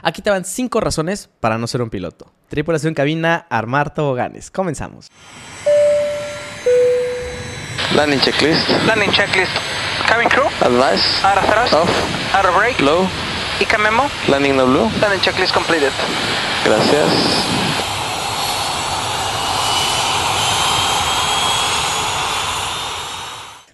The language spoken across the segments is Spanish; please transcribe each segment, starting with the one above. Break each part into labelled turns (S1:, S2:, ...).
S1: Aquí te van 5 razones para no ser un piloto. Tripulación cabina, armar toboganes. Comenzamos.
S2: Landing checklist.
S3: Landing checklist. Cabin crew.
S2: Advice.
S3: Out of thrust.
S2: Off.
S3: Out of brake.
S2: Low.
S3: ICA memo.
S2: Landing no blue.
S3: Landing checklist completed.
S2: Gracias.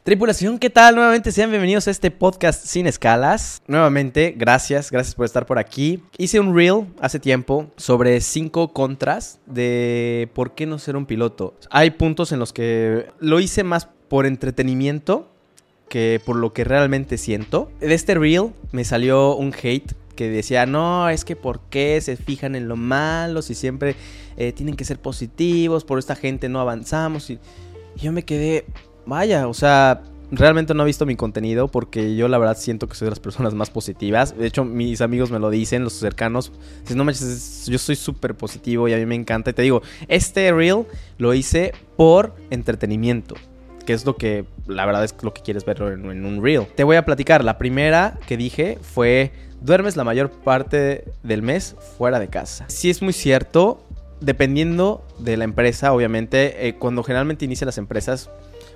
S1: Tripulación, ¿qué tal? Nuevamente sean bienvenidos a este podcast sin escalas. Nuevamente, gracias, gracias por estar por aquí. Hice un reel hace tiempo sobre cinco contras de por qué no ser un piloto. Hay puntos en los que lo hice más por entretenimiento que por lo que realmente siento. De este reel me salió un hate que decía, no, es que por qué se fijan en lo malo si siempre eh, tienen que ser positivos, por esta gente no avanzamos. Y, yo me quedé, vaya, o sea, realmente no he visto mi contenido porque yo la verdad siento que soy de las personas más positivas. De hecho, mis amigos me lo dicen, los cercanos. Dicen, no manches, yo soy súper positivo y a mí me encanta. Y te digo, este reel lo hice por entretenimiento que es lo que la verdad es lo que quieres ver en, un reel. Te voy a platicar. La primera que dije fue duermes la mayor parte del mes fuera de casa. Sí es muy cierto, dependiendo de la empresa, obviamente, eh, cuando generalmente inician las empresas,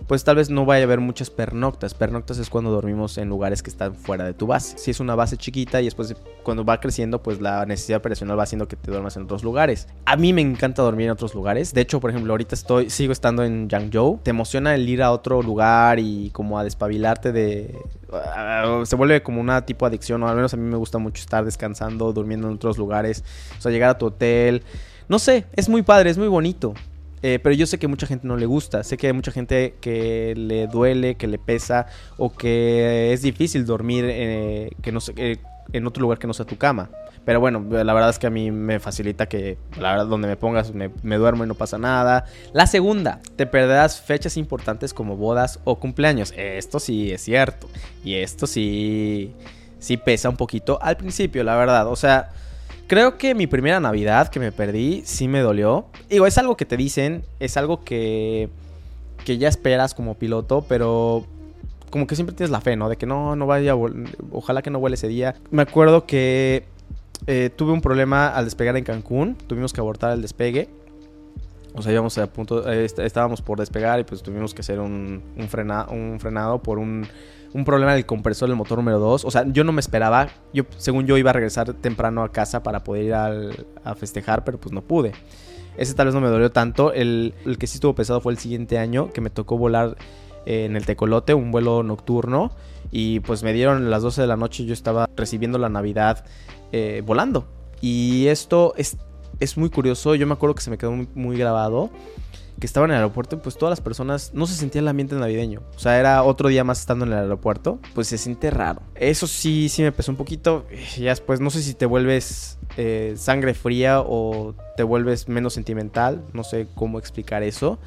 S1: pues tal vez no vaya a haber muchas pernoctas. Pernoctas es cuando dormimos en lugares que están fuera de tu base. Si es una base chiquita y después cuando va creciendo, pues la necesidad operacional va haciendo que te duermas en otros lugares. A mí me encanta dormir en otros lugares. De hecho, por ejemplo, ahorita estoy sigo estando en Yangzhou. Te emociona el ir a otro lugar y como a despabilarte de uh, se vuelve como una tipo de adicción, o al menos a mí me gusta mucho estar descansando, durmiendo en otros lugares, o sea, llegar a tu hotel. No sé, es muy padre, es muy bonito. Eh, pero yo sé que mucha gente no le gusta. Sé que hay mucha gente que le duele, que le pesa o que es difícil dormir eh, que no eh, en otro lugar que no sea tu cama. Pero bueno, la verdad es que a mí me facilita que, la verdad, donde me pongas me, me duermo y no pasa nada. La segunda, te perderás fechas importantes como bodas o cumpleaños. Esto sí es cierto. Y esto sí, sí pesa un poquito al principio, la verdad. O sea... Creo que mi primera Navidad que me perdí sí me dolió. Digo, es algo que te dicen, es algo que, que ya esperas como piloto, pero como que siempre tienes la fe, ¿no? De que no, no vaya, ojalá que no vuele ese día. Me acuerdo que eh, tuve un problema al despegar en Cancún, tuvimos que abortar el despegue. O sea, íbamos a punto, eh, estábamos por despegar y pues tuvimos que hacer un, un, frena, un frenado por un, un problema del compresor del motor número 2. O sea, yo no me esperaba. Yo, según yo, iba a regresar temprano a casa para poder ir al, a festejar, pero pues no pude. Ese tal vez no me dolió tanto. El, el, que sí estuvo pesado fue el siguiente año, que me tocó volar eh, en el Tecolote, un vuelo nocturno. Y pues me dieron las 12 de la noche yo estaba recibiendo la Navidad eh, volando. Y esto es, es, muy curioso. Yo me acuerdo que se me quedó muy, grabado que estaba en el aeropuerto, pues todas las personas no se sentía el ambiente navideño. O sea, era otro día más estando en el aeropuerto, pues se siente raro. Eso sí, sí me pesó un poquito. Ya después, no sé si te vuelves eh, sangre fría o te vuelves menos sentimental. No sé cómo explicar eso.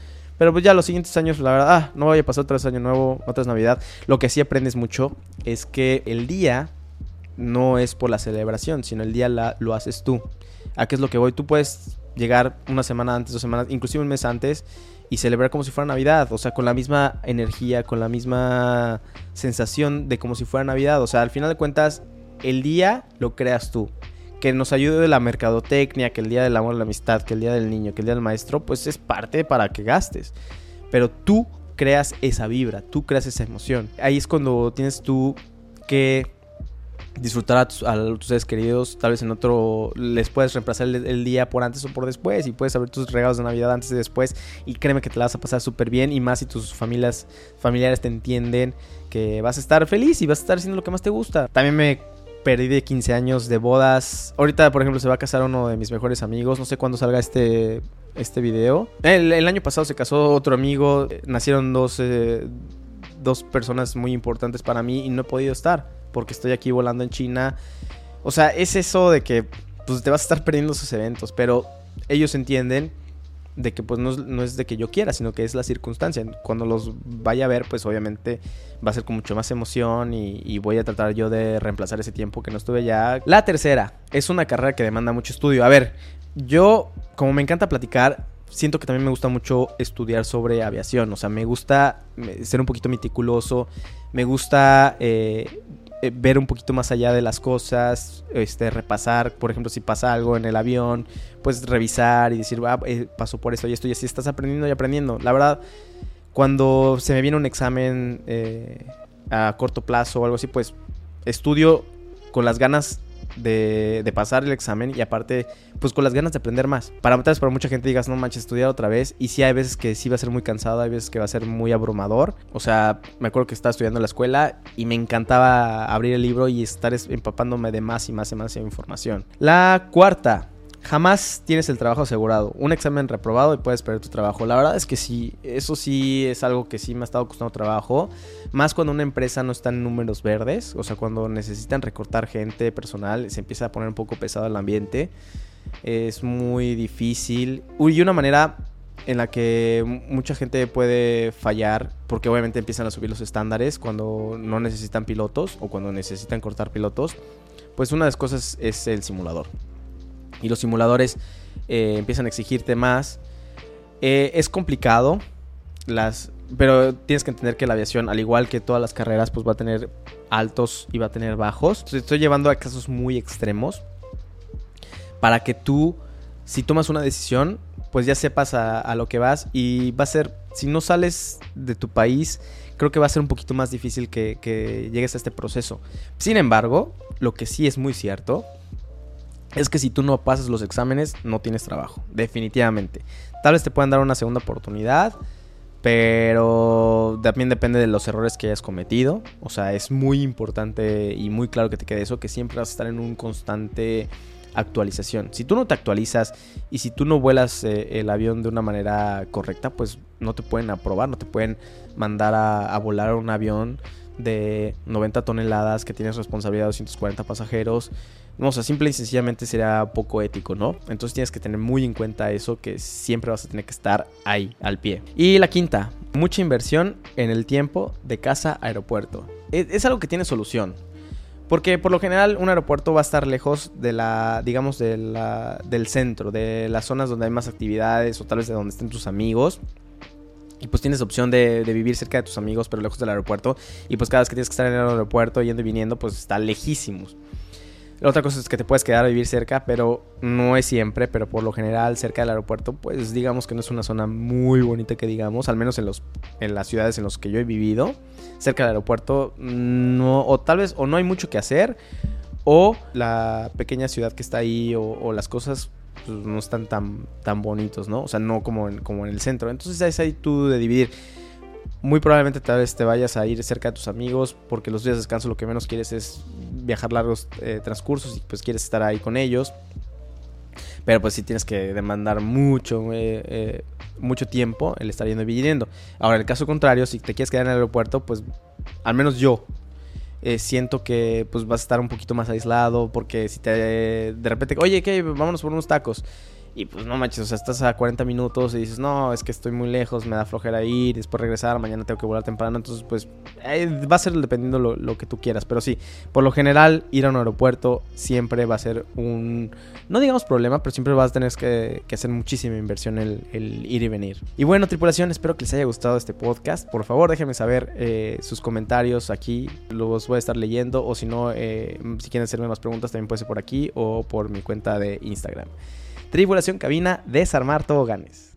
S1: Pero pues ya los siguientes años, la verdad, ah, no vaya a pasar otro año nuevo, otra Navidad. Lo que sí aprendes mucho es que el día no es por la celebración, sino el día lo haces tú. ¿A qué es lo que voy? Tú puedes llegar una semana antes, dos semanas, inclusive un mes antes y celebrar como si fuera Navidad, o sea, con la misma energía, con la misma sensación de como si fuera Navidad, o sea, al final de cuentas, el día lo creas tú. Que nos ayude la mercadotecnia, que el día del amor, la amistad, que el día del niño, que el día del maestro, pues es parte para que gastes. Pero tú creas esa vibra, tú creas esa emoción. Ahí es cuando tienes tú que disfrutar a tus, a tus, seres queridos. Tal vez en otro les puedes reemplazar el, día por antes o por después. Y puedes abrir tus regalos de Navidad antes y después. Y créeme que te la vas a pasar súper bien. Y más si tus familias, familiares te entienden que vas a estar feliz y vas a estar haciendo lo que más te gusta. También me perdí de 15 años de bodas. Ahorita, por ejemplo, se va a casar uno de mis mejores amigos. No sé cuándo salga este, este video. El, el año pasado se casó otro amigo. Nacieron dos, eh, dos personas muy importantes para mí y no he podido estar porque estoy aquí volando en China. O sea, es eso de que pues, te vas a estar perdiendo esos eventos, pero ellos entienden de que pues no, no, es de que yo quiera, sino que es la circunstancia. Cuando los vaya a ver, pues obviamente va a ser con mucho más emoción y, y, voy a tratar yo de reemplazar ese tiempo que no estuve ya. La tercera, es una carrera que demanda mucho estudio. A ver, yo, como me encanta platicar, siento que también me gusta mucho estudiar sobre aviación. O sea, me gusta ser un poquito meticuloso, me gusta... Eh, eh, ver un poquito más allá de las cosas, este, repasar, por ejemplo, si pasa algo en el avión, pues revisar y decir, ah, eh, pasó por esto y esto, y así estás aprendiendo y aprendiendo. La verdad, cuando se me viene un examen eh, a corto plazo o algo así, pues estudio con las ganas de, pasar el examen y aparte, pues con las ganas de aprender más. Para, tal vez para mucha gente digas, no manches, estudiar otra vez. Y sí hay veces que sí va a ser muy cansado, hay veces que va a ser muy abrumador. O sea, me acuerdo que estaba estudiando en la escuela y me encantaba abrir el libro y estar empapándome de más y más y más información. La cuarta, Jamás tienes el trabajo asegurado. Un examen reprobado y puedes perder tu trabajo. La verdad es que sí, eso sí es algo que sí me ha estado costando trabajo. Más cuando una empresa no está en números verdes. O sea, cuando necesitan recortar gente, personal, se empieza a poner un poco pesado el ambiente. Es muy difícil. Y una manera en la que mucha gente puede fallar, porque obviamente empiezan a subir los estándares cuando no necesitan pilotos o cuando necesitan cortar pilotos. Pues una de las cosas es el simulador y los simuladores eh, empiezan a exigirte más. Eh, es complicado, las, pero tienes que entender que la aviación, al igual que todas las carreras, pues va a tener altos y va a tener bajos. estoy llevando a casos muy extremos para que tú, si tomas una decisión, pues ya sepas a, lo que vas y va a ser, si no sales de tu país, creo que va a ser un poquito más difícil que llegues a este proceso. Sin embargo, lo que sí es muy cierto es que si tú no pasas los exámenes, no tienes trabajo, definitivamente. Tal vez te puedan dar una segunda oportunidad, pero también depende de los errores que hayas cometido. O sea, es muy importante y muy claro que te quede eso, que siempre vas a estar en un constante actualización. Si tú no te actualizas y si tú no vuelas eh, el avión de una manera correcta, pues no te pueden aprobar, no te pueden mandar a, a volar un avión de 90 toneladas que tienes responsabilidad de 240 pasajeros o sea, simple y sencillamente sería poco ético, ¿no? Entonces tienes que tener muy en cuenta eso, que siempre vas a tener que estar ahí, al pie. Y la quinta, mucha inversión en el tiempo de casa aeropuerto. E, es, algo que tiene solución. Porque por lo general un aeropuerto va a estar lejos de la, digamos, de del centro, de las zonas donde hay más actividades o tal vez de donde estén tus amigos. Y pues tienes opción de, de, vivir cerca de tus amigos, pero lejos del aeropuerto. Y pues cada vez que tienes que estar en el aeropuerto, yendo y viniendo, pues está lejísimos. La otra cosa es que te puedes quedar a vivir cerca, pero no es siempre, pero por lo general cerca del aeropuerto, pues digamos que no es una zona muy bonita que digamos, al menos en, los, en las ciudades en las que yo he vivido, cerca del aeropuerto, no, o tal vez o no hay mucho que hacer, o la pequeña ciudad que está ahí, o, las cosas pues, no están tan, tan bonitos, ¿no? O sea, no como en, como en el centro. Entonces es ahí tú de dividir muy probablemente tal vez te vayas a ir cerca de tus amigos porque los días de descanso lo que menos quieres es viajar largos eh, transcursos y pues quieres estar ahí con ellos. Pero pues sí tienes que demandar mucho, eh, eh, mucho tiempo el estar yendo y viniendo. Ahora, el caso contrario, si te quieres quedar en el aeropuerto, pues al menos yo siento que pues vas a estar un poquito más aislado porque si te de repente, oye, ¿qué? Vámonos por unos tacos. Y pues no manches, o sea, estás a 40 minutos y dices, no, es que estoy muy lejos, me da flojera ir, después regresar, mañana tengo que volar temprano. Entonces, pues va a ser dependiendo lo, lo que tú quieras. Pero sí, por lo general, ir a un aeropuerto siempre va a ser un, no digamos problema, pero siempre vas a tener que, hacer muchísima inversión el, ir y venir. Y bueno, tripulación, espero que les haya gustado este podcast. Por favor, déjenme saber eh, sus comentarios aquí, los voy a estar leyendo. O si no, eh, si quieren hacerme más preguntas, también puede ser por aquí o por mi cuenta de Instagram. Tribulación Cabina, desarmar toboganes.